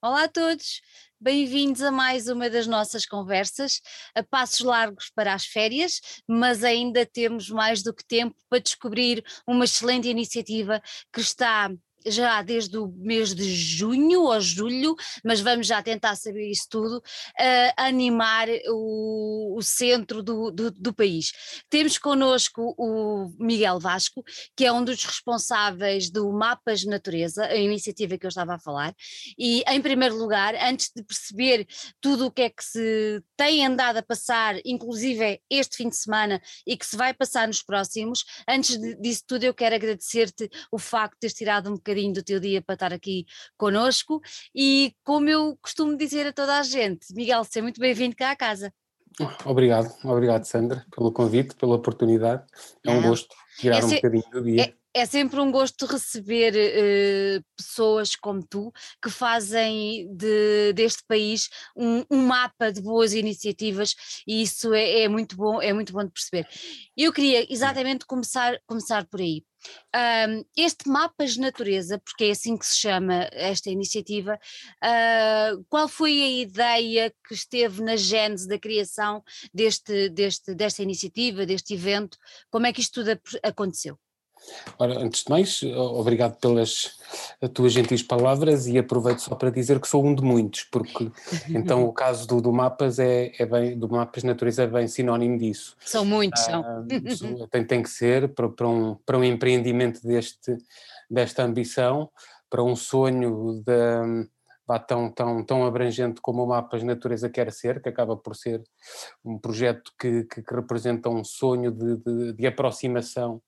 Olá a todos, bem-vindos a mais uma das nossas conversas, a passos largos para as férias, mas ainda temos mais do que tempo para descobrir uma excelente iniciativa que está já desde o mês de junho ou julho, mas vamos já tentar saber isso tudo, uh, animar o, o centro do, do, do, país. Temos connosco o Miguel Vasco, que é um dos responsáveis do Mapas Natureza, a iniciativa que eu estava a falar, e em primeiro lugar, antes de perceber tudo o que é que se tem andado a passar, inclusive este fim de semana e que se vai passar nos próximos, antes disso tudo eu quero agradecer-te o facto de teres tirado um bocadinho bocadinho do teu dia para estar aqui conosco e como eu costumo dizer a toda a gente, Miguel, seja muito bem-vindo cá à casa. Obrigado, obrigado Sandra pelo convite, pela oportunidade, é um gosto tirar é um bocadinho do dia. É, sempre um gosto receber uh, pessoas como tu que fazem de, deste país um, um, mapa de boas iniciativas e isso é, é, muito bom, é muito bom de perceber. Eu queria exatamente começar, começar por aí. Um, este Mapas Natureza, porque é assim que se chama esta iniciativa, uh, qual foi a ideia que esteve na gênese da criação deste, deste, desta iniciativa, deste evento? Como é que isto tudo aconteceu? Ora, antes de mais, obrigado pelas tuas gentis palavras e aproveito só para dizer que sou um de muitos, porque então o caso do, do Mapas é, é bem, do Mapas Natureza é bem sinónimo disso. São muitos, são. Ah, tem, tem que ser para, para, um, para um empreendimento deste, desta ambição, para um sonho de, tão, tão, tão abrangente como o Mapas Natureza quer ser, que acaba por ser um projeto que, que, que representa um sonho de, de, de aproximação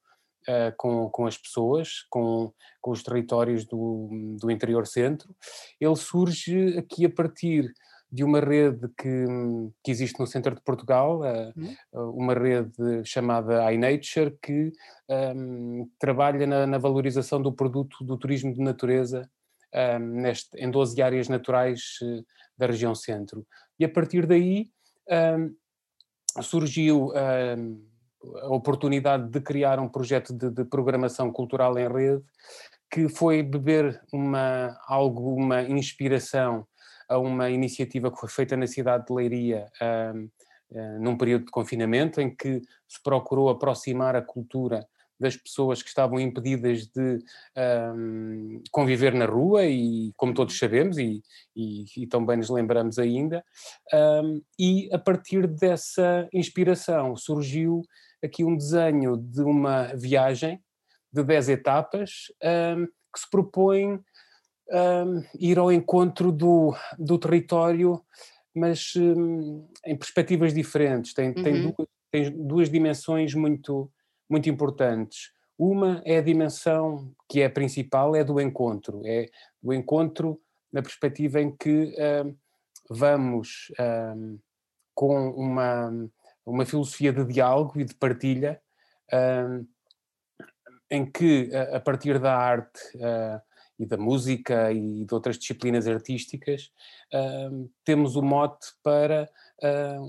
uh, com, com as pessoas, com, com os territórios do, do interior centro. Ele surge aqui a partir de uma rede que, que existe no centro de Portugal, uhum. uma rede chamada iNature, que um, trabalha na, na, valorização do produto do turismo de natureza um, neste, em 12 áreas naturais uh, da região centro. E a partir daí um, surgiu a oportunidade de criar um projeto de, de, programação cultural em rede que foi beber uma, alguma inspiração a uma iniciativa que foi feita na cidade de Leiria um, uh, num período de confinamento em que se procurou aproximar a cultura das pessoas que estavam impedidas de um, conviver na rua e como todos sabemos e, e, e também nos lembramos ainda e a partir dessa inspiração surgiu aqui um desenho de uma viagem de 10 etapas um, que se propõe um, ir ao encontro do, do território, mas um, em perspectivas diferentes. Tem, uhum. tem, duas, tem duas dimensões muito, muito importantes. Uma é a dimensão que é a principal, é do encontro. É do encontro na perspectiva em que vamos com uma uma filosofia de diálogo e de partilha, uh, em que, a partir da arte uh, e da música e de outras disciplinas artísticas, uh, temos o mote para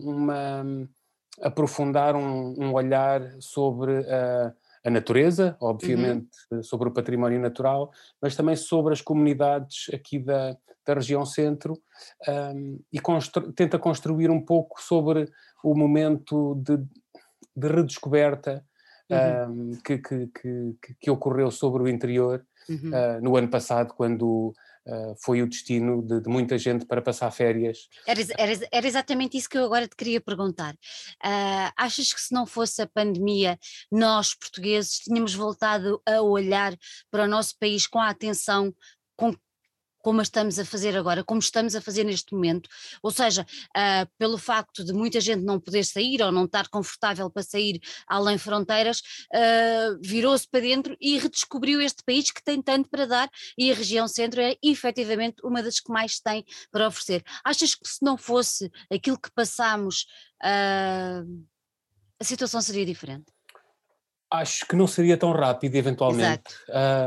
uma, aprofundar um, um, olhar sobre a natureza, obviamente uhum. sobre o património natural, mas também sobre as comunidades aqui da, da região centro um, e constru tenta construir um pouco sobre o momento de, de redescoberta uhum. um, que, que, que, que, ocorreu sobre o interior uhum. uh, no ano passado, quando Uh, foi o destino de, de, muita gente para passar férias. Era, era, era, exatamente isso que eu agora te queria perguntar. Uh, achas que se não fosse a pandemia, nós portugueses tínhamos voltado a olhar para o nosso país com a atenção com como estamos a fazer agora, como estamos a fazer neste momento, ou seja, uh, pelo facto de muita gente não poder sair ou não estar confortável para sair além fronteiras, uh, virou-se para dentro e redescobriu este país que tem tanto para dar e a região centro é efetivamente uma das que mais tem para oferecer. Achas que se não fosse aquilo que passamos, uh, a situação seria diferente? Acho que não seria tão rápido, eventualmente,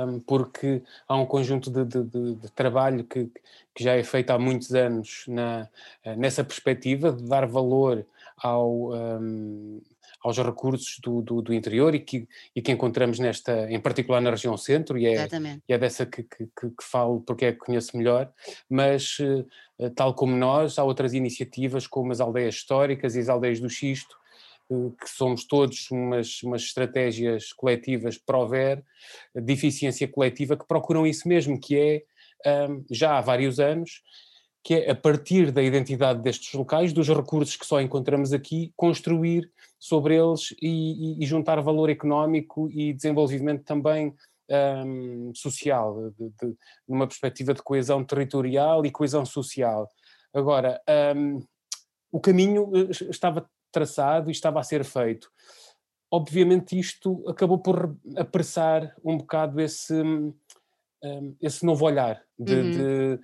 um, porque há um conjunto de, de, de, de trabalho que, que, já é feito há muitos anos na, nessa perspectiva de dar valor ao, um, aos recursos do, do, do, interior e que, e que encontramos nesta, em particular na região centro, e é, e é dessa que, que, que, falo porque é que conheço melhor, mas eh, tal como nós, há outras iniciativas como as aldeias históricas e as aldeias do Xisto, que somos todos umas, umas estratégias coletivas pró-ver, de eficiência coletiva, que procuram isso mesmo, que é, já há vários anos, que é a partir da identidade destes locais, dos recursos que só encontramos aqui, construir sobre eles e, e, e juntar valor económico e desenvolvimento também um, social, de, de, numa perspectiva de coesão territorial e coesão social. Agora, um, o caminho eh, estava traçado e estava a ser feito. Obviamente isto acabou por apressar um bocado esse um, esse novo olhar, de, uhum. de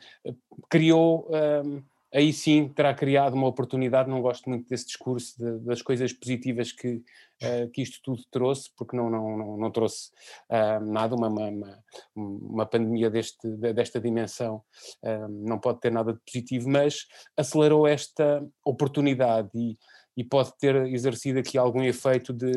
criou, um, aí sim terá criado uma oportunidade, não gosto muito desse discurso de, das coisas positivas que, uh, que isto tudo trouxe, porque não, não, não, não trouxe uh, nada, uma, uma, uma, pandemia deste, desta dimensão uh, não pode ter nada de positivo, mas acelerou esta oportunidade e, e pode ter exercido aqui algum efeito de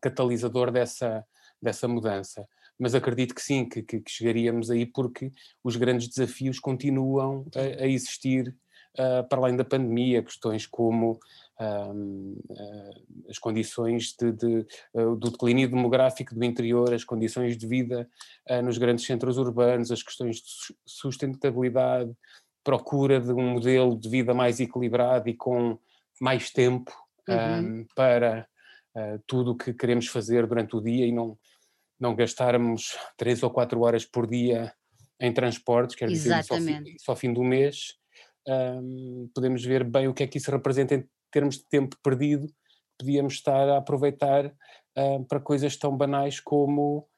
catalisador dessa, dessa mudança. Mas acredito que sim, que, que, chegaríamos aí porque os grandes desafios continuam a, a existir uh, para além da pandemia, questões como uh, as condições de, de, uh, do declínio demográfico do interior, as condições de vida nos grandes centros urbanos, as questões de sustentabilidade, procura de um modelo de vida mais equilibrado e com mais tempo uhum. para tudo o que queremos fazer durante o dia e não não gastarmos três ou quatro horas por dia em transportes, quer dizer, só, só fim do mês, um, podemos ver bem o que é que isso representa em termos de tempo perdido, podíamos estar a aproveitar uh, para coisas tão banais como,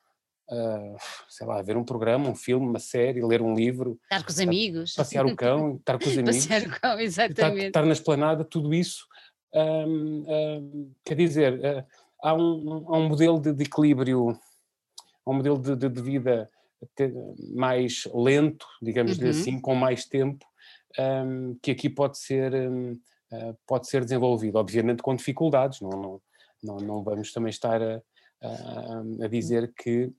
uh, sei lá, ver um programa, um filme, uma série, ler um livro. Estar com os amigos. Passear o cão, estar com os amigos. Passear o cão, exatamente. Estar, estar na esplanada, tudo isso, um, um, quer dizer, uh, há, um, há um modelo de, de equilíbrio um modelo de, de, de vida mais lento, digamos uhum. assim, com mais tempo, que aqui pode ser, uh, ah, pode ser desenvolvido, obviamente com dificuldades, não, não, não, não vamos também estar a, a, a dizer que,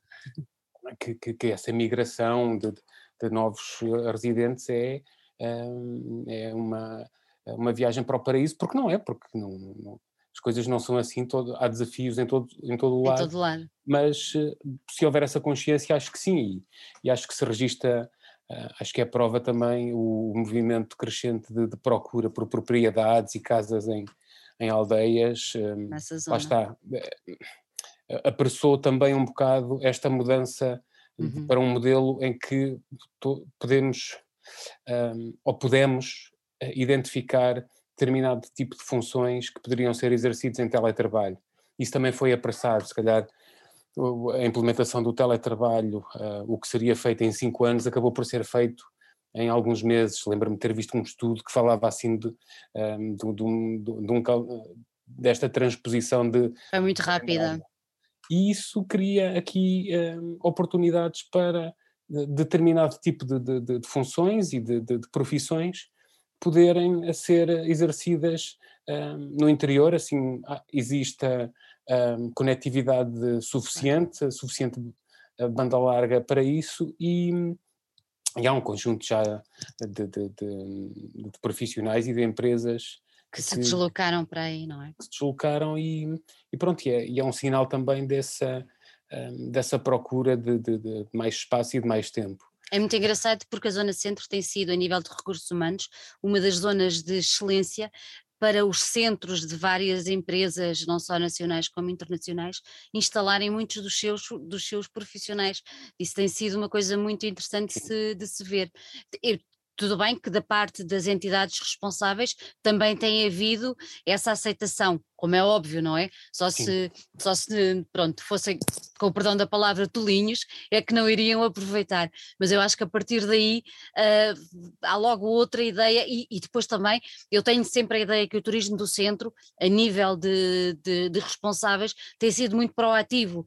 que, que, que, essa migração de, de novos residentes é, um, é uma, uma viagem para o paraíso, porque não é, porque não, não as coisas não são assim, todo, há desafios em todo, em todo o lado. Em todo lado. Mas eh, se houver essa consciência, acho que sim, e, acho que se registra, acho que é prova também o, movimento crescente de, de, procura por propriedades e casas em, em aldeias. Nessa zona. Lá está. Apressou também um bocado esta mudança uhum. para um modelo em que podemos, um, ou podemos, identificar determinado tipo de funções que poderiam ser exercidos em teletrabalho. Isso também foi apressado, se calhar a implementação do teletrabalho, uh, o que seria feito em cinco anos, acabou por ser feito em alguns meses. Lembro-me de ter visto um estudo que falava assim de, um, de, de, de um, desta transposição de. Foi muito rápida. E isso cria aqui um, oportunidades para determinado tipo de, de, de funções e de, profissões poderem ser exercidas um, no interior, assim existe um, conectividade suficiente, suficiente banda larga para isso e, e há um conjunto já de, de, de, de profissionais e de empresas que, que se deslocaram para aí, não é? Que se deslocaram e, e pronto, e é, e é um sinal também dessa, um, dessa procura de, de, de mais espaço e de mais tempo. É muito engraçado porque a Zona Centro tem sido, a nível de recursos humanos, uma das zonas de excelência para os centros de várias empresas, não só nacionais como internacionais, instalarem muitos dos seus, dos seus profissionais. Isso tem sido uma coisa muito interessante de se, de se ver. Eu tudo bem que da parte das entidades responsáveis também tem havido essa aceitação, como é óbvio, não é? Só se, só se, pronto, fossem, com o perdão da palavra, tolinhos, é que não iriam aproveitar. Mas eu acho que a partir daí uh, há logo outra ideia, e, e, depois também eu tenho sempre a ideia que o turismo do centro, a nível de, de, de responsáveis, tem sido muito proativo. Uh,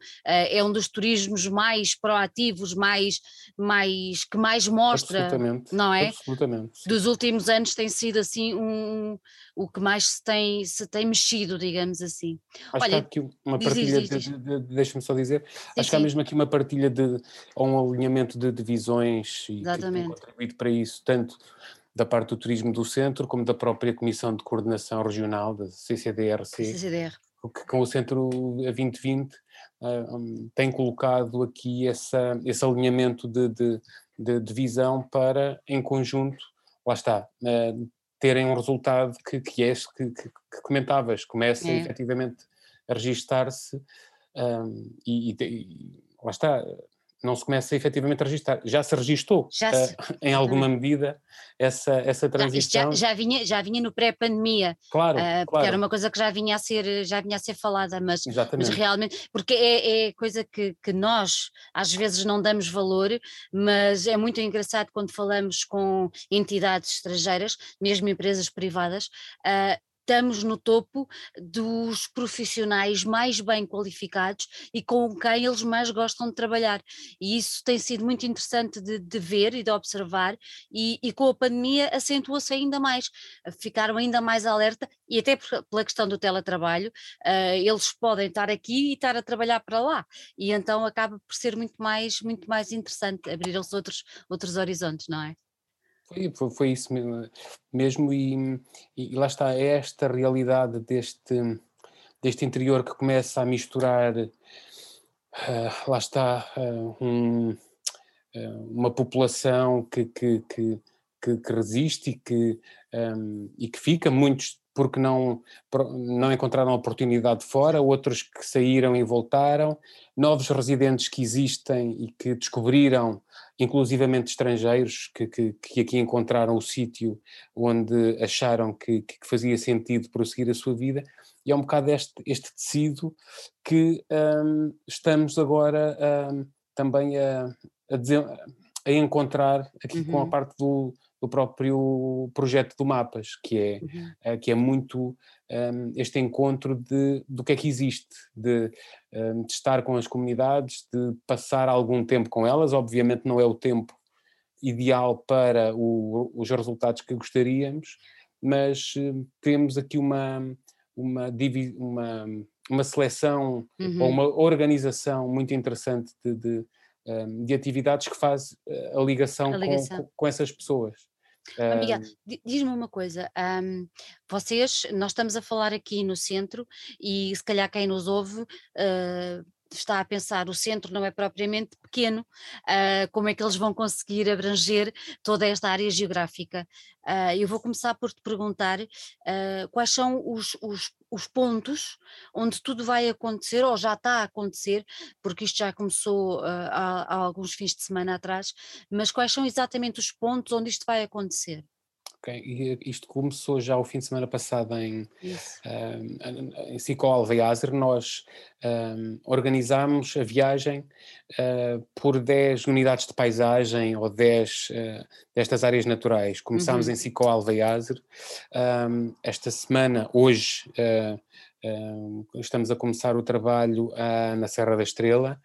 é um dos turismos mais proativos, mais, mais que mais mostra, não é? Absolutamente. Dos últimos anos tem sido assim um, o que mais se tem, se tem mexido digamos assim. Acho Olha, que há aqui uma partilha, de, de, de, deixa-me só dizer, sim, acho sim. que há mesmo aqui uma partilha de, ou um alinhamento de, de visões e Exatamente. que tem contribuído para isso, tanto da parte do turismo do centro, como da própria Comissão de Coordenação Regional, da CCDRC, CCDR. que com o Centro 2020 uh, um, tem colocado aqui essa, esse alinhamento de, de, de, de, visão para, em conjunto, lá está, uh, terem um resultado que, que é este que, que, que comentavas, começa é. efetivamente a registar-se um, e, e, e lá está, não se começa efetivamente a registrar. Já se registou já se... Uh, em alguma medida essa, essa transição. Já, já vinha, já vinha no pré-pandemia. Claro, uh, porque claro. era uma coisa que já vinha a ser, já vinha a ser falada, mas, mas realmente, porque é, é coisa que, que nós às vezes não damos valor, mas é muito engraçado quando falamos com entidades estrangeiras, mesmo empresas privadas, uh, estamos no topo dos profissionais mais bem qualificados e com quem eles mais gostam de trabalhar. E isso tem sido muito interessante de, de ver e de observar, e, e com a pandemia acentuou-se ainda mais, ficaram ainda mais alerta, e até pela questão do teletrabalho, uh, eles podem estar aqui e estar a trabalhar para lá, e então acaba por ser muito mais, muito mais interessante, abriram-se outros, outros horizontes, não é? Foi, foi, isso mesmo, mesmo e, e, lá está, é esta realidade deste, deste interior que começa a misturar, uh, lá está, uh, um, uh, uma população que, que, que, que, resiste e que, um, e que fica, muitos porque não, não encontraram oportunidade fora, outros que saíram e voltaram, novos residentes que existem e que descobriram, inclusivamente estrangeiros, que, que, que aqui encontraram o sítio onde acharam que, que, fazia sentido prosseguir a sua vida, e é um bocado este, este tecido que um, estamos agora um, também a, a, a, encontrar aqui uhum. com a uhum. parte do do próprio projeto do Mapas, que é, uhum. Eh, que é muito um, este encontro de, do que é que existe, de, um, de, estar com as comunidades, de passar algum tempo com elas, obviamente não é o tempo ideal para o, os resultados que gostaríamos, mas uh, temos aqui uma, uma, uma, uma seleção uhum. ou uma organização muito interessante de, de, de atividades que faz eh, a ligação, a ligação. Com, com, essas pessoas. Amiga, diz-me uma coisa, um, vocês, nós estamos a falar aqui no centro e se calhar quem nos ouve uh, está a pensar, o centro não é propriamente pequeno, uh, como é que eles vão conseguir abranger toda esta área geográfica? Uh, eu vou começar por te perguntar uh, quais são os, os, os, pontos onde tudo vai acontecer, ou já está a acontecer, porque isto já começou há, há alguns fins de semana atrás, mas quais são exatamente os pontos onde isto vai acontecer? Okay. E isto começou já o fim de semana passado em, um, em Sico Alveazer, nós um, organizámos a viagem uh, por 10 unidades de paisagem ou 10 uh, destas áreas naturais. Começámos uhum. em Sico Alveazer, um, esta semana, hoje, uh, estamos a começar o trabalho na Serra da Estrela.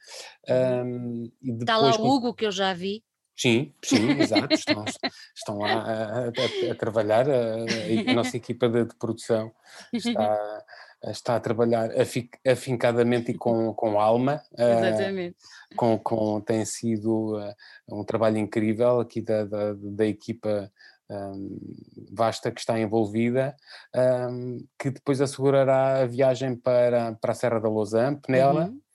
Um, Está lá o Hugo, que eu já vi. Sim, sim, exato. Estão, estão lá a, a, a trabalhar, a, a, nossa equipa de, de, produção está, está a trabalhar afincadamente e com, com alma. Exatamente. Uh, com, com, tem sido uh, um trabalho incrível aqui da, da, da equipa um, vasta que está envolvida, um, que depois assegurará a viagem para, para a Serra da Lousã, Penela. Uhum Uh,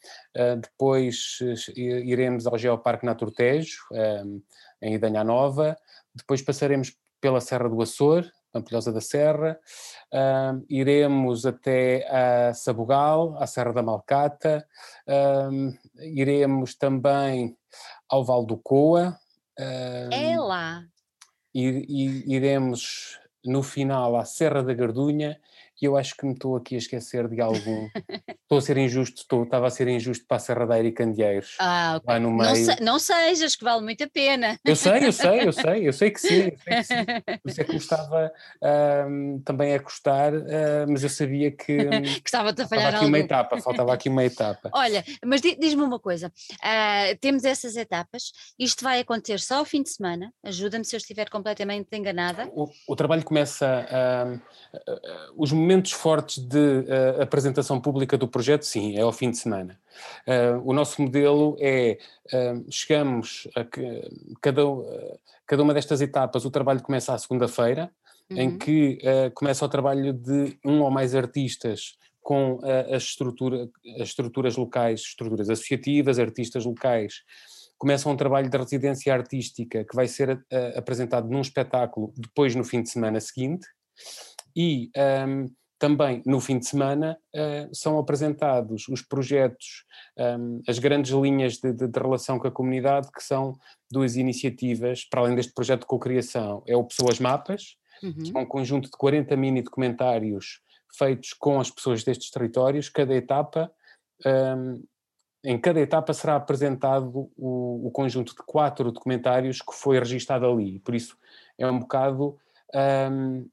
depois uh, iremos ao Geoparque Naturtejo, uh, em Idanha Nova. Depois passaremos pela Serra do Açor, Pampilhosa da Serra. iremos até a Sabugal, à Serra da Malcata. iremos também ao Val do Coa. é lá! Iremos no final à Serra da Gardunha e eu acho que me estou aqui a esquecer de algum. estou a ser injusto, estou, estava a ser injusto para a Serradeira e Candeeiros. Ah, ok. no meio. Não, se, não sejas, que vale muito a pena. Eu sei, eu sei, eu sei, eu sei que sim. Eu sei que sim. Por isso é que me estava um, também a custar, uh, mas eu sabia que. que estava-te a falhar aqui uma etapa, faltava aqui uma etapa. Olha, mas diz-me uma coisa: uh, temos essas etapas, isto vai acontecer só ao fim de semana, ajuda-me se eu estiver completamente enganada. O, o trabalho começa. Uh, os momentos momentos fortes de uh, apresentação pública do projeto, sim, é ao fim de semana. Uh, o nosso modelo é, uh, chegamos a que, cada, cada uma destas etapas, o trabalho começa à segunda-feira, uhum. em que começa o trabalho de um ou mais artistas com as, estrutura, as estruturas locais, estruturas associativas, artistas locais, começam um trabalho de residência artística que vai ser apresentado num espetáculo depois no fim de semana seguinte, e um, também no fim de semana uh, são apresentados os projetos, um, as grandes linhas de, de, de, relação com a comunidade, que são duas iniciativas, para além deste projeto de cocriação, é o Pessoas Mapas, uhum. que é um conjunto de 40 mini documentários feitos com as pessoas destes territórios, cada etapa, um, em cada etapa será apresentado o, o, conjunto de quatro documentários que foi registado ali, por isso é um bocado um,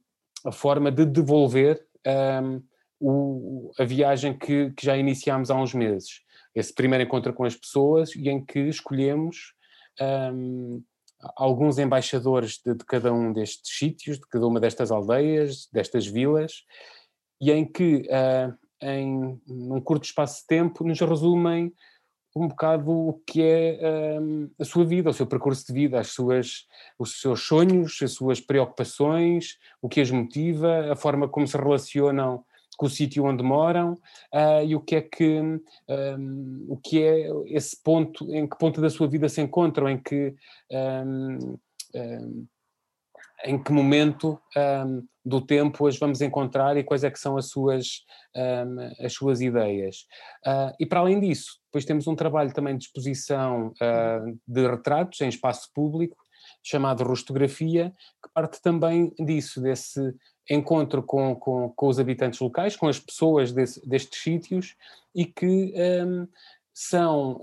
a forma de devolver um, o, a viagem que, que, já iniciámos há uns meses. Esse primeiro encontro com as pessoas e em que escolhemos um, alguns embaixadores de, de, cada um destes sítios, de cada uma destas aldeias, destas vilas, e em que, uh, em um curto espaço de tempo, nos resumem um bocado o que é um, a sua vida, o seu percurso de vida, as suas, os seus sonhos, as suas preocupações, o que as motiva, a forma como se relacionam com o sítio onde moram uh, e o que é que um, o que é esse ponto, em que ponto da sua vida se encontram, em que um, em que momento um, do tempo as vamos encontrar e quais é que são as suas, um, as suas ideias. Uh, e para além disso, depois temos um trabalho também de exposição uh, de retratos em espaço público, chamado Rostografia, que parte também disso, desse encontro com, com, com os habitantes locais, com as pessoas desse, destes sítios e que um, são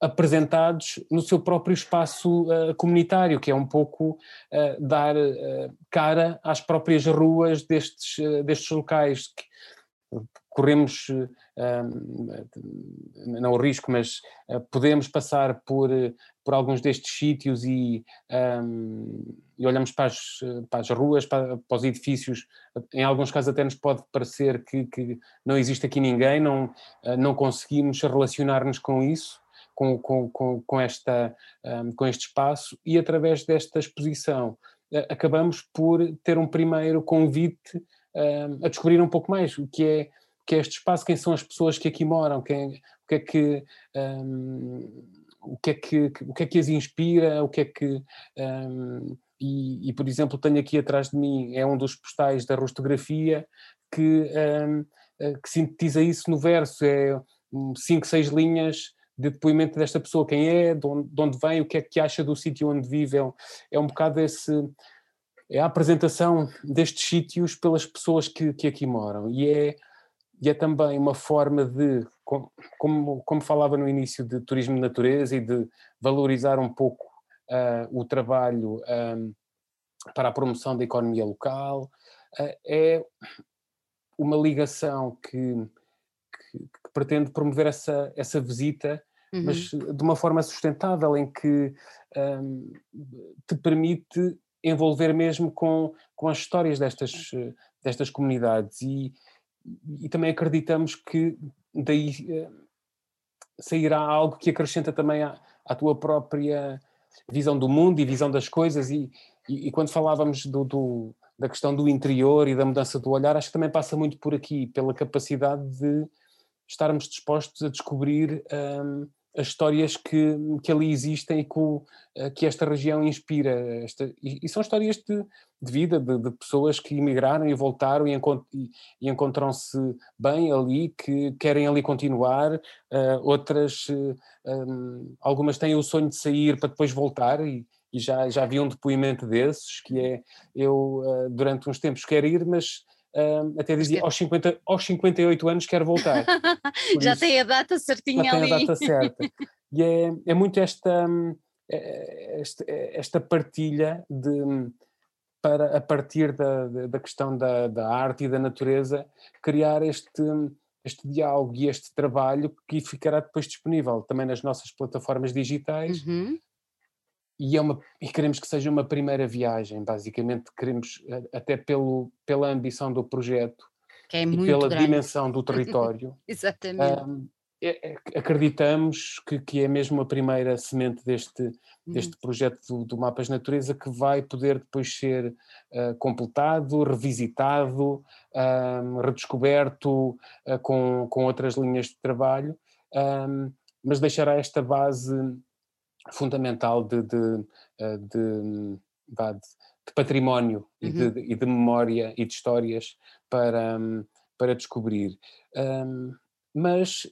apresentados no seu próprio espaço uh, comunitário, que é um pouco uh, dar uh, cara às próprias ruas destes, destes locais. Que corremos, não o risco, mas podemos passar por, por alguns destes sítios e, um, e olhamos para as, para as ruas, para, para, os edifícios, em alguns casos até nos pode parecer que, que não existe aqui ninguém, não, não conseguimos relacionar-nos com isso, com, com, com, esta, um, com este espaço e através desta exposição acabamos por ter um primeiro convite um, a descobrir um pouco mais o que é, que é este espaço, quem são as pessoas que aqui moram, quem, o que é que um, o que é que, o que é que as inspira, o que é que e, e, por exemplo tenho aqui atrás de mim é um dos postais da rostografia que, eh, que sintetiza isso no verso, é cinco, seis linhas de depoimento desta pessoa, quem é, de onde, de onde vem, o que é que acha do sítio onde vive, é, é um bocado esse, é a apresentação destes sítios pelas pessoas que, que aqui moram. E é, e é também uma forma de, como, como falava no início, de turismo de natureza e de valorizar um pouco uh, o trabalho um, para a promoção da economia local, uh, é uma ligação que, que, que, pretende promover essa, essa visita uhum. mas de uma forma sustentável, em que um, te permite envolver mesmo com, com as histórias destas, destas comunidades e, e também acreditamos que daí uh, sairá algo que acrescenta também à, à, tua própria visão do mundo e visão das coisas e, e, e quando falávamos do, do, da questão do interior e da mudança do olhar, acho que também passa muito por aqui, pela capacidade de estarmos dispostos a descobrir um, as histórias que, que ali existem e que, eh, que esta região inspira. Esta, e, e, são histórias de, de vida, de, de, pessoas que emigraram e voltaram e, encont e, e encontram-se bem ali, que querem ali continuar, uh, outras, uh, um, algumas têm o sonho de sair para depois voltar e, e já, já vi um depoimento desses, que é, eu uh, durante uns tempos quero ir, mas Até dizia aos, 50, aos 58 anos quero voltar. já isso, tem a data certinha já ali. tem a data certa. E é, é muito esta, é, esta, esta partilha de para a partir da, da questão da, da arte e da natureza criar este, este diálogo e este trabalho que ficará depois disponível também nas nossas plataformas digitais uhum e, é uma, e queremos que seja uma primeira viagem, basicamente queremos, até pelo, pela ambição do projeto é e pela grande. dimensão do território. Exatamente. Um, é, é, acreditamos que, que é mesmo a primeira semente deste, uhum. deste projeto do, do, Mapas Natureza que vai poder depois ser uh, completado, revisitado, um, redescoberto uh, com, com outras linhas de trabalho, um, mas deixará esta base fundamental de, de, eh, de, de, património uhum. e, de, e, de, memória e de histórias para, para descobrir. Um, mas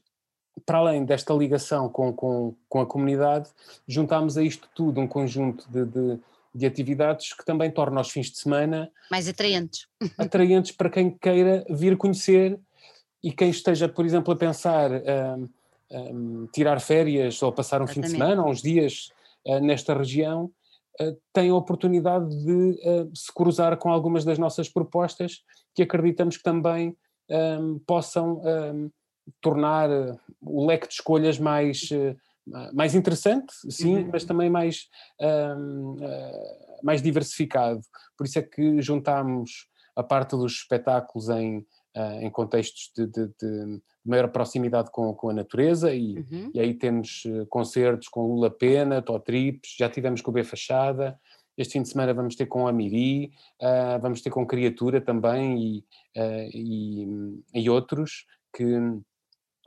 para além desta ligação com, com, com a comunidade, juntámos a isto tudo um conjunto de, de, de, atividades que também torna os fins de semana mais atraentes. Atraentes para quem queira vir conhecer e quem esteja, por exemplo, a pensar um, um, tirar férias ou passar um Exatamente. fim de semana ou uns dias uh, nesta região, uh, tem a oportunidade de uh, se cruzar com algumas das nossas propostas que acreditamos que também um, possam tornar eh, o leque de escolhas mais, mais interessante, sim, uhum. mas também mais, um, mais diversificado. Por isso é que juntámos a parte dos espetáculos em, uh, em contextos de, de, de, maior proximidade com, com a natureza e, uhum. e aí temos concertos com Lula Pena, Trips, já tivemos com o B Fachada, este fim de semana vamos ter com a Miri, uh, vamos ter com Criatura também e, e, e, outros que,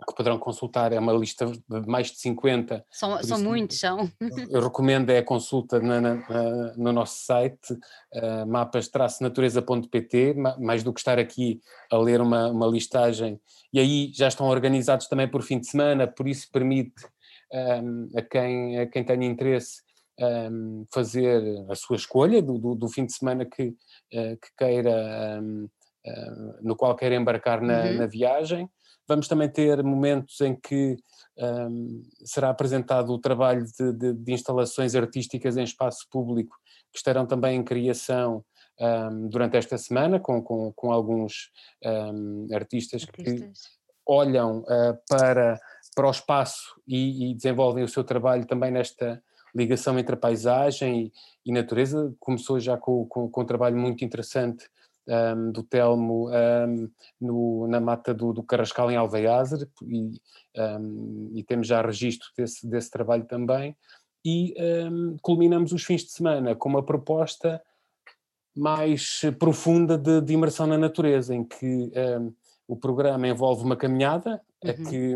que poderão consultar, é uma lista de mais de 50. São, são muitos, são. Eu recomendo é a consulta na, na, no nosso site, uh, mapas-natureza.pt, mais do que estar aqui a ler uma, uma listagem. E aí já estão organizados também por fim de semana, por isso permite um, a, quem, a quem tenha interesse um, fazer a sua escolha do, do, do fim de semana que, uh, que queira, um, uh, no qual queira embarcar na, uhum. na viagem. Vamos também ter momentos em que um, será apresentado o trabalho de, de, de, instalações artísticas em espaço público, que estarão também em criação um, durante esta semana, com, com, com alguns um, artistas, artistas, que olham uh, para, para o espaço e, e, desenvolvem o seu trabalho também nesta ligação entre a paisagem e, e natureza. Começou já com, com, com um trabalho muito interessante um, do Telmo um, no, na mata do, do, Carrascal em Alveiazer e, um, e, temos já registro desse, desse trabalho também e culminamos os fins de semana com uma proposta mais profunda de, de imersão na natureza, em que o programa envolve uma caminhada, uhum. é que,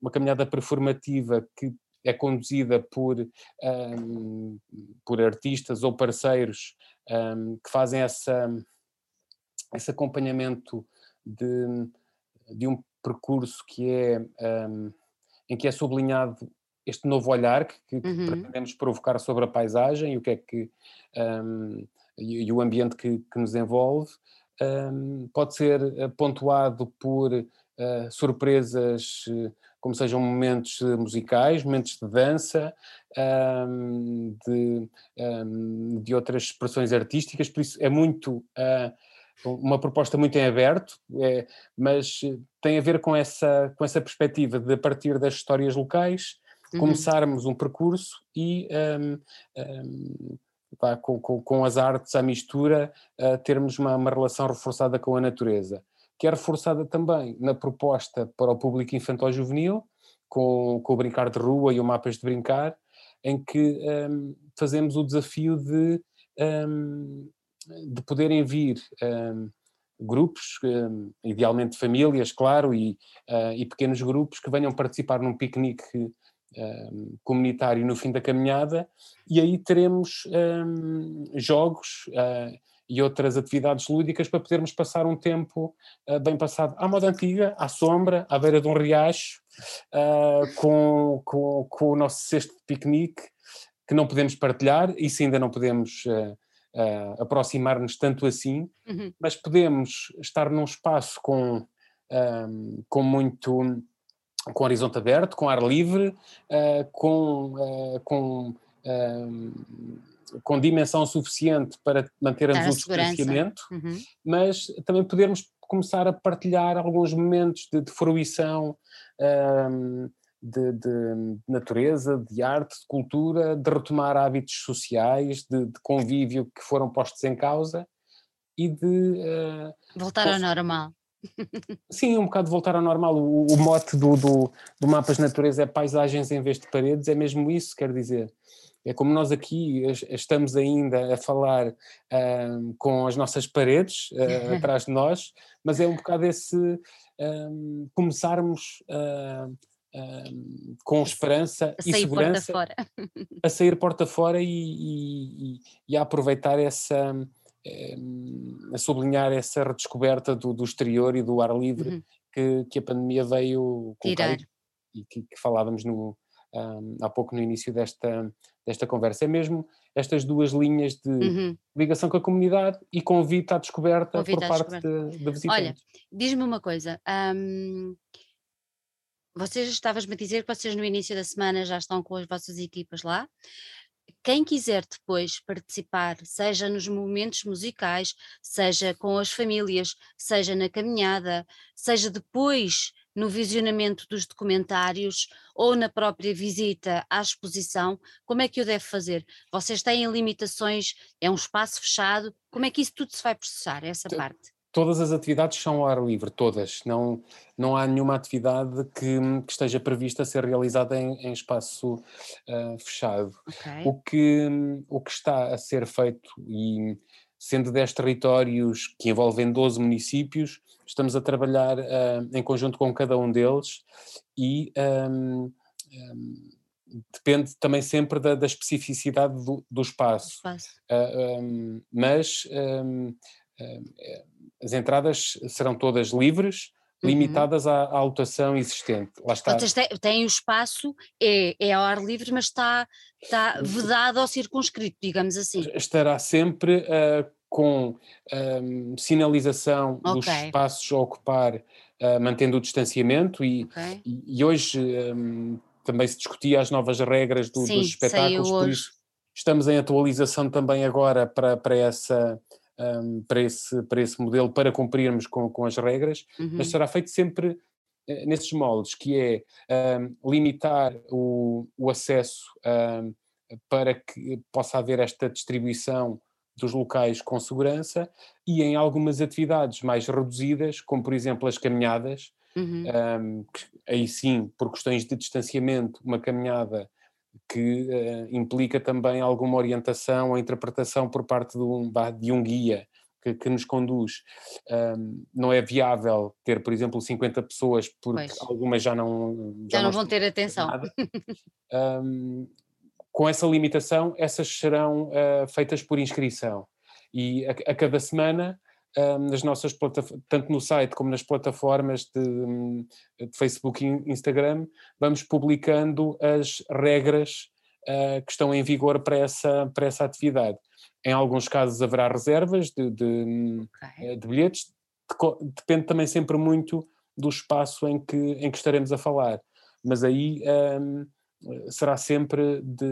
uma caminhada performativa que é conduzida por, um, por artistas ou parceiros um, que fazem essa, esse acompanhamento de, de um percurso que é um, em que é sublinhado este novo olhar que, que uhum. pretendemos provocar sobre a paisagem e o que é que um, e, e, o ambiente que, que nos envolve um, pode ser eh, pontuado por uh, surpresas como sejam momentos musicais, momentos de dança, um, de, um, de outras expressões artísticas, por isso é muito uh, uma proposta muito em aberto, é, mas tem a ver com essa, com essa perspectiva de, a partir das histórias locais, uhum. começarmos um percurso e um, um, pá, com, com, com, as artes à mistura, uh, termos uma, uma relação reforçada com a natureza, que é reforçada também na proposta para o público infantil-juvenil, com, com o Brincar de Rua e o Mapas de Brincar, em que um, fazemos o desafio de um, de poderem vir um, grupos, um, idealmente famílias, claro, e, uh, e, pequenos grupos que venham participar num piquenique um, comunitário no fim da caminhada, e aí teremos jogos uh, e outras atividades lúdicas para podermos passar um tempo uh, bem passado. À moda antiga, à sombra, à beira de um riacho, com, com, com, o nosso cesto de piquenique, que não podemos partilhar, isso ainda não podemos uh, aproximar-nos tanto assim, uhum. mas podemos estar num espaço com, um, com muito com horizonte aberto, com ar livre, uh, com, uh, com, com dimensão suficiente para mantermos o distanciamento, uhum. mas também podermos começar a partilhar alguns momentos de, de fruição, um, de, de, natureza, de arte, de cultura, de retomar hábitos sociais, de, de convívio que foram postos em causa e de. Uh, Voltar ao normal. Sim, um bocado voltar ao normal. O, o mote do, do, do Mapas de Natureza é paisagens em vez de paredes, é mesmo isso, quer dizer. É como nós aqui estamos ainda a falar uh, com as nossas paredes uh, atrás de nós, mas é um bocado esse um, começarmos uh, com esperança e segurança a sair porta fora e, e, e a aproveitar essa a sublinhar essa redescoberta do, do exterior e do ar livre uhum. que, que a pandemia veio tirar e que, que falávamos no, um, há pouco no início desta, desta conversa. É mesmo estas duas linhas de uhum. ligação com a comunidade e convite à descoberta convite por à parte descoberta. de, de visitantes. Olha, diz-me uma coisa. Um, vocês estavas-me a dizer que vocês no início da semana já estão com as vossas equipas lá quem quiser depois participar, seja nos momentos musicais, seja com as famílias, seja na caminhada, seja depois no visionamento dos documentários ou na própria visita à exposição, como é que o deve fazer? Vocês têm limitações? É um espaço fechado? Como é que isso tudo se vai processar, essa parte? Todas as atividades são ao ar livre, todas. Não, não há nenhuma atividade que, que esteja prevista a ser realizada em, em espaço uh, fechado. Okay. O, que, o que está a ser feito, e sendo 10 territórios que envolvem 12 municípios, estamos a trabalhar uh, em conjunto com cada um deles e um, um, depende também sempre da, da especificidade do, do espaço. espaço. Uh, um, mas as entradas serão todas livres, uhum. limitadas à, à lotação existente. Lá está. Vocês têm, têm o espaço, é, é ao ar livre, mas está, está vedado ou circunscrito, digamos assim. Estará sempre uh, com um, sinalização okay. dos espaços a ocupar, uh, mantendo o distanciamento e, okay. e, e, hoje um, também se discutia as novas regras do, Sim, dos espetáculos, por isso estamos em atualização também agora para, para essa um, para, esse, para esse modelo, para cumprirmos com, com as regras, uhum. mas será feito sempre uh, nesses moldes, que é um, limitar o, o acesso um, para que possa haver esta distribuição dos locais com segurança e em algumas atividades mais reduzidas, como por exemplo as caminhadas, uhum. um, aí sim, por questões de distanciamento, uma caminhada que uh, implica também alguma orientação ou interpretação por parte de um, de um guia que, que, nos conduz. Um, não é viável ter, por exemplo, 50 pessoas, porque pois. algumas já não... Já, já não, vão ter atenção. um, com essa limitação, essas serão uh, feitas por inscrição. E a, a cada semana nas nossas plataformas, tanto no site como nas plataformas de, de, Facebook e Instagram, vamos publicando as regras uh, que estão em vigor para essa, para essa atividade. Em alguns casos haverá reservas de, de, okay. Eh, de bilhetes, depende também sempre muito do espaço em que, em que estaremos a falar. Mas aí um, será sempre de,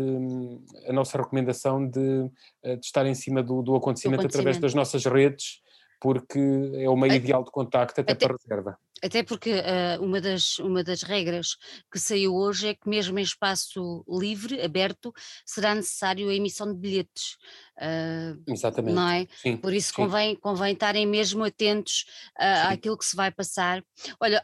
a nossa recomendação de, de estar em cima do, do acontecimento, acontecimento, através das nossas redes porque é o meio ideal de contacto até, até para reserva. Até porque uh, uma, das, uma das regras que saiu hoje é que mesmo em espaço livre, aberto, será necessário a emissão de bilhetes. Uh, Exatamente. Não é? Sim, Por isso convém, convém estarem mesmo atentos uh, àquilo que se vai passar. Olha,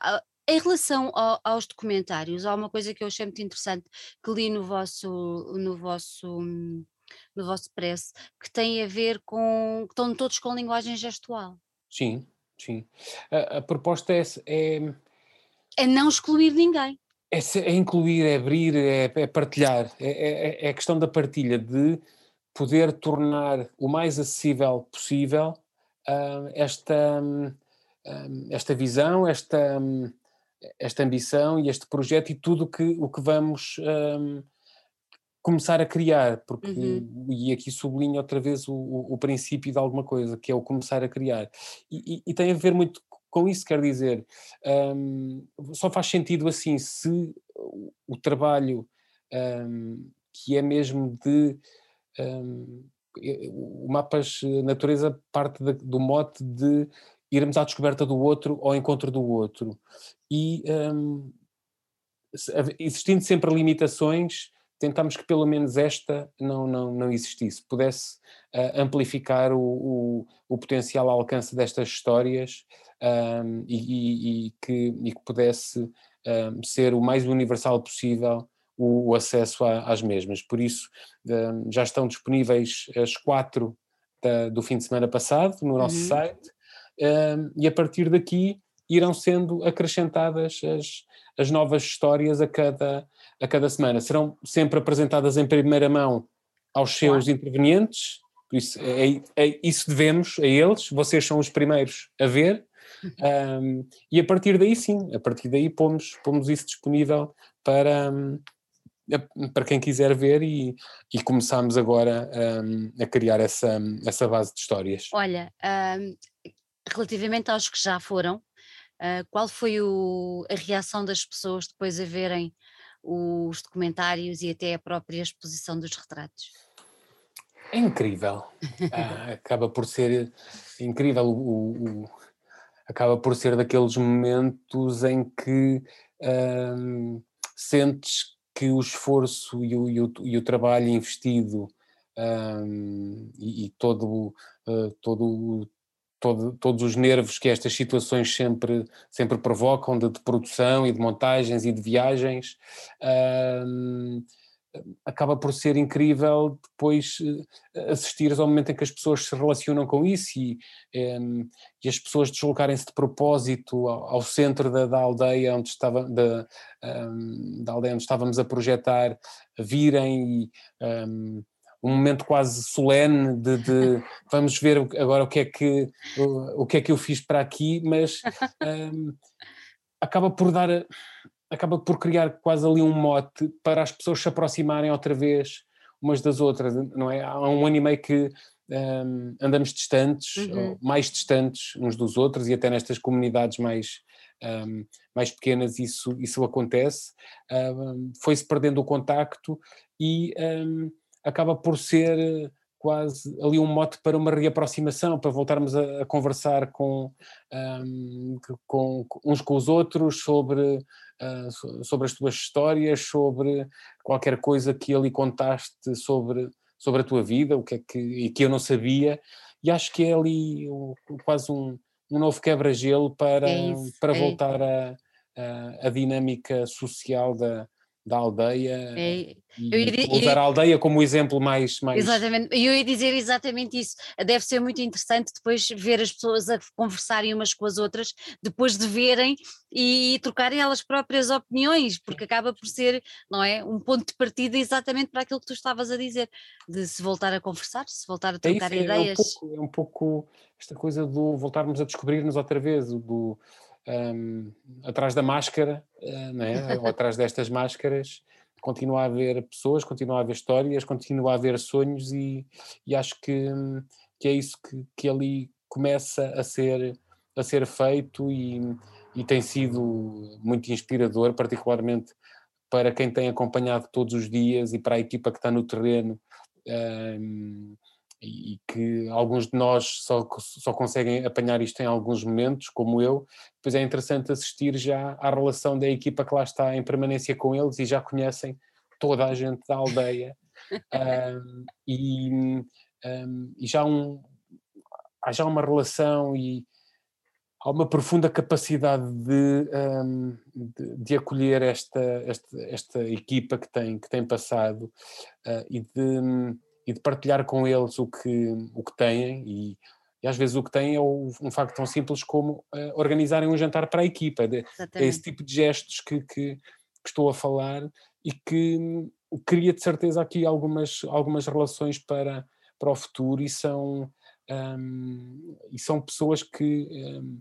em relação ao, aos documentários, há uma coisa que eu achei muito interessante que li no vosso, no vosso hum, no vosso press, que tem a ver com. que estão todos com linguagem gestual. Sim, sim. A, a proposta é, é. É não excluir ninguém. É, é incluir, é abrir, é, é partilhar. É, é, é, a questão da partilha, de poder tornar o mais acessível possível uh, esta, uh, esta visão, esta, esta ambição e este projeto e tudo que, o que vamos. Uh, começar a criar, porque, uhum. e aqui sublinho outra vez o, o, o, princípio de alguma coisa, que é o começar a criar. E, e, e tem a ver muito com isso, quer dizer, um, só faz sentido assim se o, trabalho um, que é mesmo de. Um, o Mapas Natureza parte de, do mote de irmos à descoberta do outro, ao encontro do outro. E existindo sempre limitações, tentámos que pelo menos esta não, não, não existisse, pudesse uh, amplificar o, o, o, potencial alcance destas histórias um, e, e, e, que, e que pudesse um, ser o mais universal possível o, o acesso a, às mesmas. Por isso, um, já estão disponíveis as quatro da, do fim de semana passado no nosso uhum. site, e a partir daqui irão sendo acrescentadas as, as novas histórias a cada, a cada semana. Serão sempre apresentadas em primeira mão aos seus claro. intervenientes, isso, é, é, isso devemos a eles, vocês são os primeiros a ver, um, e a partir daí sim, a partir daí pomos, pomos isso disponível para, um, para quem quiser ver e, e começamos agora um, a criar essa, essa base de histórias. Olha, relativamente aos que já foram, Uh, qual foi o, a reação das pessoas depois a verem os documentários e até a própria exposição dos retratos? É incrível. uh, acaba por ser incrível. O, o, acaba por ser daqueles momentos em que sentes que o esforço e o, e o, e o trabalho investido e, e, todo, uh, todo todo, todos os nervos que estas situações sempre, sempre provocam, de, de produção e de montagens e de viagens, acaba por ser incrível depois uh, assistires ao momento em que as pessoas se relacionam com isso e, um, e as pessoas deslocarem-se de propósito ao, ao centro da, da, aldeia onde estava da, um, da aldeia onde estávamos a projetar, virem e um, momento quase solene de, de, vamos ver agora o que é que o, o, que é que eu fiz para aqui, mas um, acaba por dar acaba por criar quase ali um mote para as pessoas se aproximarem outra vez umas das outras, não é? Há um ano e meio que um, andamos distantes, uhum. mais distantes uns dos outros e até nestas comunidades mais um, mais pequenas isso, isso acontece, um, foi-se perdendo o contacto e um, acaba por ser eh, quase ali um mote para uma reaproximação, para voltarmos a, a conversar com, um, com, uns com os outros sobre, uh, sobre as tuas histórias, sobre qualquer coisa que ali contaste sobre, sobre a tua vida, o que é que, e que eu não sabia, e acho que é ali um, quase um, um novo quebra-gelo para, é para é. voltar a, a, a dinâmica social da, da aldeia é, e usar eu, a aldeia como exemplo mais, mais... Exatamente, eu ia dizer exatamente isso, deve ser muito interessante depois ver as pessoas a conversarem umas com as outras, depois de verem e, e trocarem elas próprias opiniões, porque acaba por ser, não é, um ponto de partida exatamente para aquilo que tu estavas a dizer, de se voltar a conversar, se voltar a é trocar é isso, ideias. É um, pouco, é um pouco esta coisa do voltarmos a descobrir-nos outra vez, do um, atrás da máscara, uh, não é? ou atrás destas máscaras, continua a haver pessoas, continua a haver histórias, continua a haver sonhos e, e acho que, que é isso que, que ali começa a ser, a ser feito e, e tem sido muito inspirador, particularmente para quem tem acompanhado todos os dias e para a equipa que está no terreno. Um, e que alguns de nós só, só conseguem apanhar isto em alguns momentos, como eu, depois é interessante assistir já à relação da equipa que lá está em permanência com eles e já conhecem toda a gente da aldeia. Um, e, um, e, já um, há já uma relação e há uma profunda capacidade de, um, de, de, acolher esta, esta, esta equipa que tem, que tem passado uh, e de e de partilhar com eles o que, o que têm. E, e às vezes o que têm é um facto tão simples como uh, organizarem um jantar para a equipa, de, é esse tipo de gestos que, que, que, estou a falar e que cria de certeza aqui algumas, algumas relações para, para o futuro e são, um, e são pessoas que um,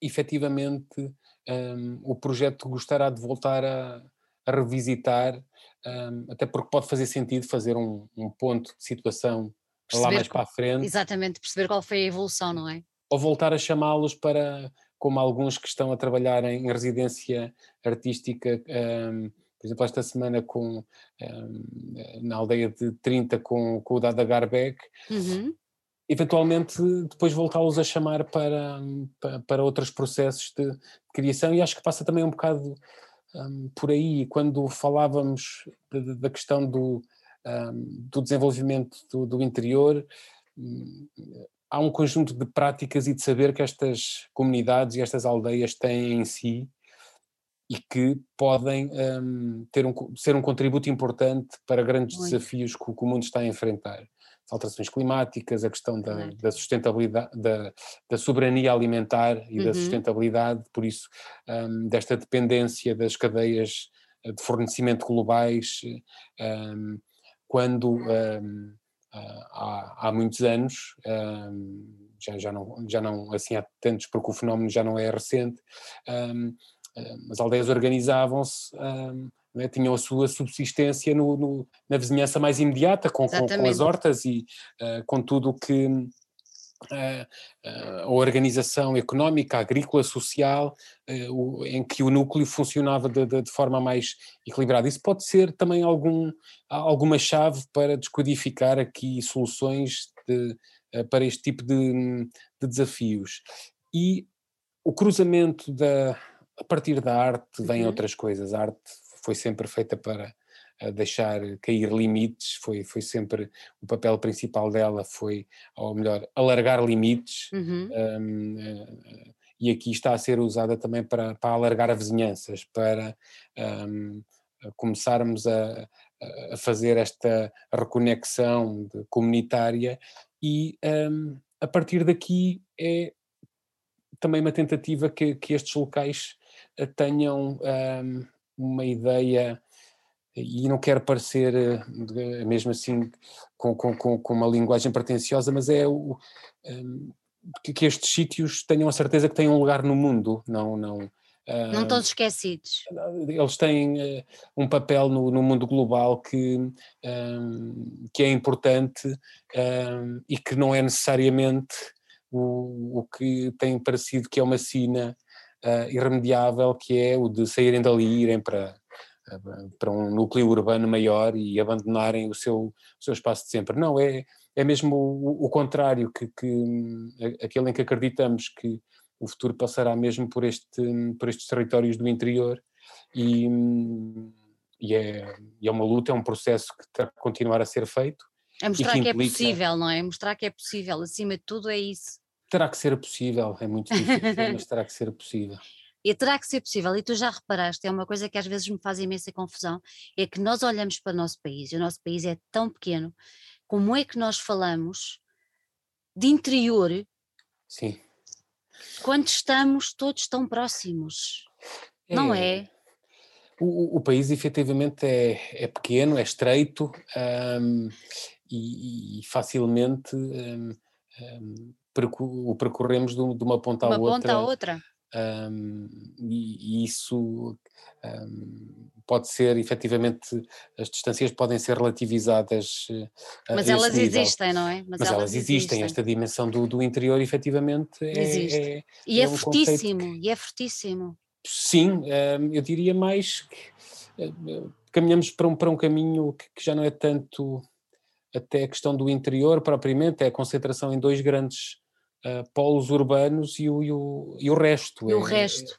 efetivamente um, o projeto gostará de voltar a, a revisitar um, até porque pode fazer sentido fazer um, um ponto de situação perceber lá mais para a frente. Exatamente, perceber qual foi a evolução, não é? Ou voltar a chamá-los para, como alguns que estão a trabalhar em, residência artística, um, por exemplo, esta semana com, na aldeia de 30 com, com o Dada Garbeck, uhum. eventualmente depois voltá-los a chamar para, para, para outros processos de criação e acho que passa também um bocado um, por aí, quando falávamos da questão do, um, do desenvolvimento do, do interior, um, há um conjunto de práticas e de saber que estas comunidades e estas aldeias têm em si e que podem ter um, ser um contributo importante para grandes Muito. desafios que, que, o mundo está a enfrentar. Alterações climáticas, a questão da, da sustentabilidade, da, da, soberania alimentar e uhum. da sustentabilidade, por isso, um, desta dependência das cadeias eh, de fornecimento globais, um, quando hum, há, há, muitos anos, hum, já, já, não, já não assim há tantos, porque o fenómeno já não é recente, hum, as aldeias organizavam-se, né, tinham a sua subsistência no, no, na vizinhança mais imediata, com, com, com as hortas e uh, com tudo o que uh, a organização económica, agrícola, social, em que o núcleo funcionava de, de, de, forma mais equilibrada. Isso pode ser também algum, alguma chave para descodificar aqui soluções de, para este tipo de desafios. E o cruzamento da, a partir da arte vêm uhum. outras coisas. A arte foi sempre feita para eh, deixar cair limites, foi, foi sempre o papel principal dela foi, ou melhor, alargar limites. Uhum. Um, uh, e aqui está a ser usada também para, para alargar a vizinhanças, para um, começarmos a, a, fazer esta reconexão comunitária e um, a partir daqui é também uma tentativa que, que estes locais tenham um, uma ideia, e não quero parecer eh, mesmo assim com, com, com uma linguagem pretenciosa, mas é o, um, que, que, estes sítios tenham a certeza que têm um lugar no mundo, não. não não estão esquecidos. Eles têm uh, um papel no, no, mundo global que, um, que é importante um, e que não é necessariamente o, o que tem parecido que é uma sina uh, irremediável que é o de saírem dali e irem para, uh, para um núcleo urbano maior e abandonarem o seu, o seu espaço de sempre. Não, é, é mesmo o, o contrário, que, que, aquele em que acreditamos que o futuro passará mesmo por, este, por estes territórios do interior e, e, é, e é uma luta, é um processo que terá que continuar a ser feito. É mostrar que, que, é possível, não é? Mostrar que é possível, acima de tudo é isso. Terá que ser possível, é muito difícil, mas terá que ser possível. E terá que ser possível, e tu já reparaste, é uma coisa que às vezes me faz imensa confusão, é que nós olhamos para o nosso país, e o nosso país é tão pequeno, como é que nós falamos de interior Sim. quando estamos todos tão próximos? É, não é? O, o, país efetivamente é, é pequeno, é estreito um, e, e, facilmente um, um, o percorremos de, uma ponta uma à outra. Ponta a outra. Um, e, e, isso um, pode ser, efetivamente, as distâncias podem ser relativizadas. Uh, Mas elas nível. existem, não é? Mas, Mas elas, existem. existem. esta dimensão do, do interior, efetivamente, é, Existe. É, e é, é um fortíssimo, e é fortíssimo. Sim, um, eu diria mais que uh, caminhamos para um, para um caminho que, que já não é tanto até a questão do interior propriamente, é a concentração em dois grandes uh, polos urbanos e o, e o, e o resto. E é, o resto.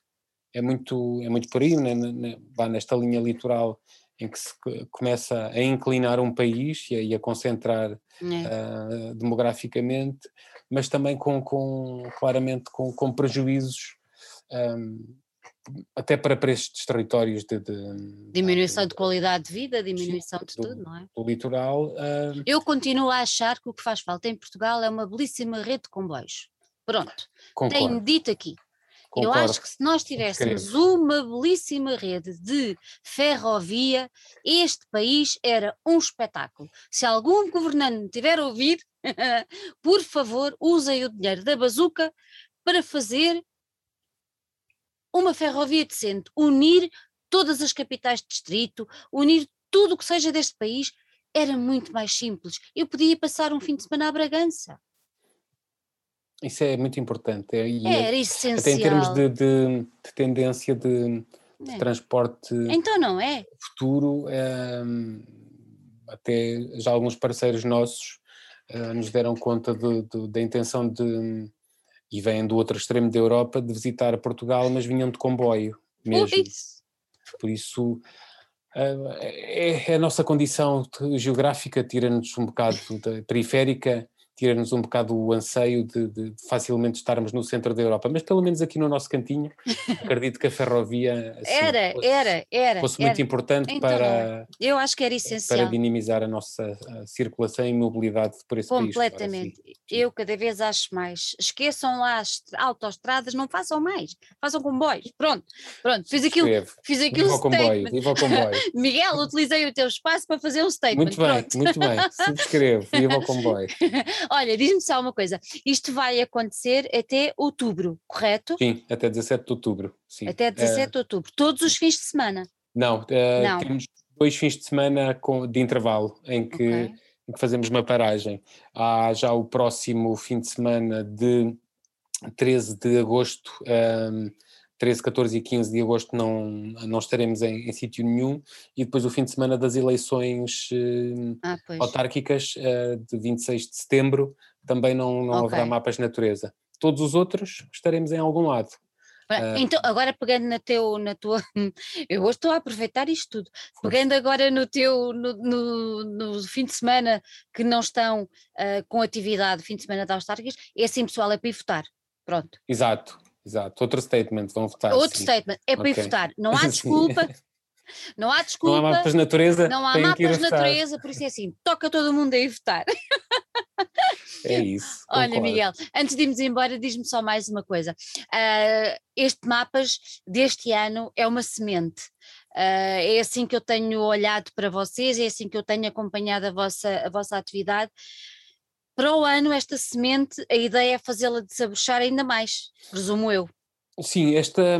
É, é, muito, é muito por aí, né, né, nesta linha litoral em que se começa a inclinar um país e a, e a concentrar é. uh, demograficamente, mas também com, com claramente com, com prejuízos um, até para, para estes territórios de, de diminuição de, de, qualidade de vida, diminuição de tudo, não é? Do litoral. Uh... Eu continuo a achar que o que faz falta em Portugal é uma belíssima rede de comboios. Pronto, Concordo. tenho dito aqui. Concordo. Eu acho que se nós tivéssemos uma belíssima rede de ferrovia, este país era um espetáculo. Se algum governante me tiver a ouvir, por favor, usem o dinheiro da bazuca para fazer uma ferrovia decente, unir todas as capitais de distrito, unir tudo o que seja deste país, era muito mais simples. Eu podia passar um fim de semana à Bragança. Isso é muito importante. É, era essencial. Até em termos de, de, de tendência de, de é. transporte. Então não é? Futuro, é, até já alguns parceiros nossos é, nos deram conta da intenção de e vêm do outro extremo da Europa de visitar Portugal, mas vinham de comboio mesmo. Por isso, é, é a nossa condição geográfica tira-nos um bocado periférica tira-nos um bocado o anseio de, de, facilmente estarmos no centro da Europa, mas pelo menos aqui no nosso cantinho, acredito que a ferrovia assim, era, fosse, era, era, fosse muito era. importante então, para, eu acho que era essencial. para minimizar a nossa circulação e mobilidade por esse Completamente. país. Completamente. Eu cada vez acho mais. Esqueçam lá as autoestradas, não façam mais, façam comboios. Pronto, pronto, fiz aquilo, fiz aquilo viva comboio, viva comboio. Miguel, utilizei o teu espaço para fazer um statement. Muito bem, pronto. muito bem, subscrevo, viva o comboio. Olha, diz-me só uma coisa: isto vai acontecer até outubro, correto? Sim, até 17 de outubro. Sim. Até 17 de outubro, todos os fins de semana? Não, uh, Não. temos dois fins de semana com, de intervalo em que, okay. em que fazemos uma paragem. Há já o próximo fim de semana de 13 de agosto. Um, ehm, 13, 14 e 15 de agosto não, não estaremos em, em sítio nenhum, e depois o fim de semana das eleições eh, ah, autárquicas, eh, de 26 de setembro, também não, não okay. haverá mapas de natureza. Todos os outros estaremos em algum lado. Uh, então, agora pegando na, teu, na tua. Eu hoje estou a aproveitar isto tudo. Pegando agora no teu. No, no, no fim de semana que não estão uh, com atividade, fim de semana de autárquicas, é assim, pessoal, é para ir votar. Pronto. Exato, Exato, outro statement, vão votar. Outro sim. statement, é para ir votar. Não há desculpa. Não há desculpa. Não há mapas de natureza. Não há mapas de natureza, por isso é assim, toca todo mundo a ir votar. É isso. Olha, Miguel, antes de irmos embora, diz-me só mais uma coisa. Uh, este mapas deste ano é uma semente. Uh, é assim que eu tenho olhado para vocês, é assim que eu tenho acompanhado a vossa, a vossa atividade. Para o ano, esta semente, a ideia é fazê-la desabrochar ainda mais, presumo eu. Sim, esta,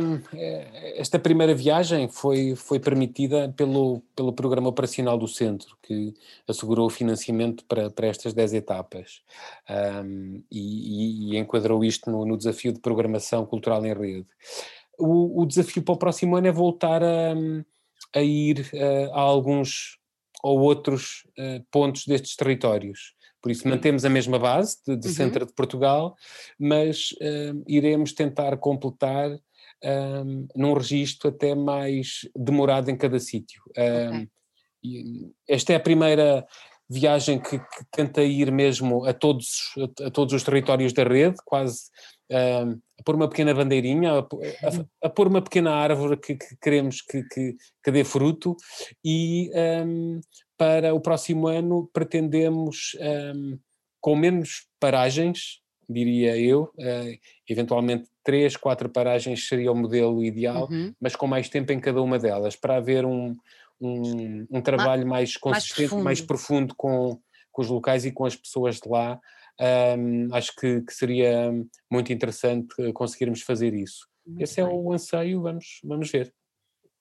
esta primeira viagem foi, foi permitida pelo, pelo Programa Operacional do Centro, que assegurou o financiamento para, para estas 10 etapas um, e, e, enquadrou isto no, no, desafio de programação cultural em rede. O, o desafio para o próximo ano é voltar a, a ir a, a alguns ou outros uh, pontos destes territórios. Por isso mantemos a mesma base de, de uhum. Centro de Portugal, mas uh, iremos tentar completar um, num registro até mais demorado em cada sítio. Um, okay. Esta é a primeira viagem que, que, tenta ir mesmo a todos, a, a, todos os territórios da rede, quase um, a pôr uma pequena bandeirinha, a, a, a pôr uma pequena árvore que, que queremos que, que, que, dê fruto e um, para o próximo ano pretendemos, um, com menos paragens, diria eu, uh, eventualmente três, quatro paragens seria o modelo ideal, uhum. mas com mais tempo em cada uma delas, para haver um, um, um trabalho mais, mais consistente, mais profundo, mais profundo com, com os locais e com as pessoas de lá. Um, acho que, que, seria muito interessante eh, conseguirmos fazer isso. Muito Esse é bem. é o anseio, vamos, vamos ver.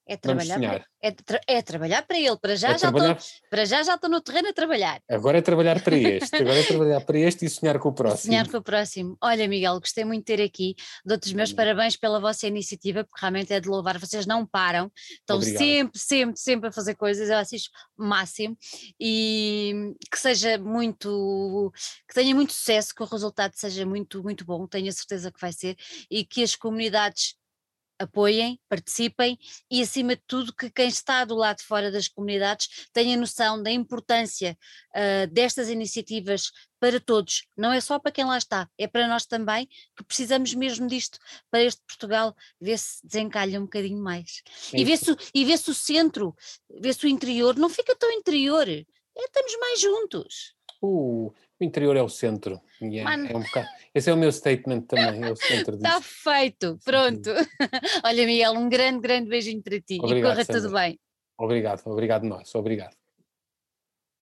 É trabalhar, para, é, tra é, trabalhar para ele. Para já, é já trabalhar... estou, para já já estou no terreno a trabalhar. Agora é trabalhar para este. Agora é trabalhar para este e sonhar com o próximo. Sonhar com o próximo. Olha, Miguel, gostei muito de ter aqui. Dou-te os meus hum. parabéns pela vossa iniciativa, porque realmente é de louvar. Vocês não param, estão Obrigado. sempre, sempre, sempre a fazer coisas. Eu assisto máximo e que seja muito, que tenha muito sucesso, que o resultado seja muito, muito bom. Tenho a certeza que vai ser e que as comunidades apoiem, participem e, acima de tudo, que quem está do lado de fora das comunidades tenha noção da importância uh, destas iniciativas para todos, não é só para quem lá está, é para nós também que precisamos mesmo disto para este Portugal ver se desencalha um bocadinho mais. É e ver, se, o centro, ver se o interior não fica tão interior, é, estamos mais juntos. Uh, o interior é o centro. É, é um bocado, esse é o meu statement também, é o centro disso. Está feito, pronto. Olha, Miguel, um grande, grande beijinho para ti obrigado, e corra Sandra. tudo bem. Obrigado, obrigado nós, obrigado.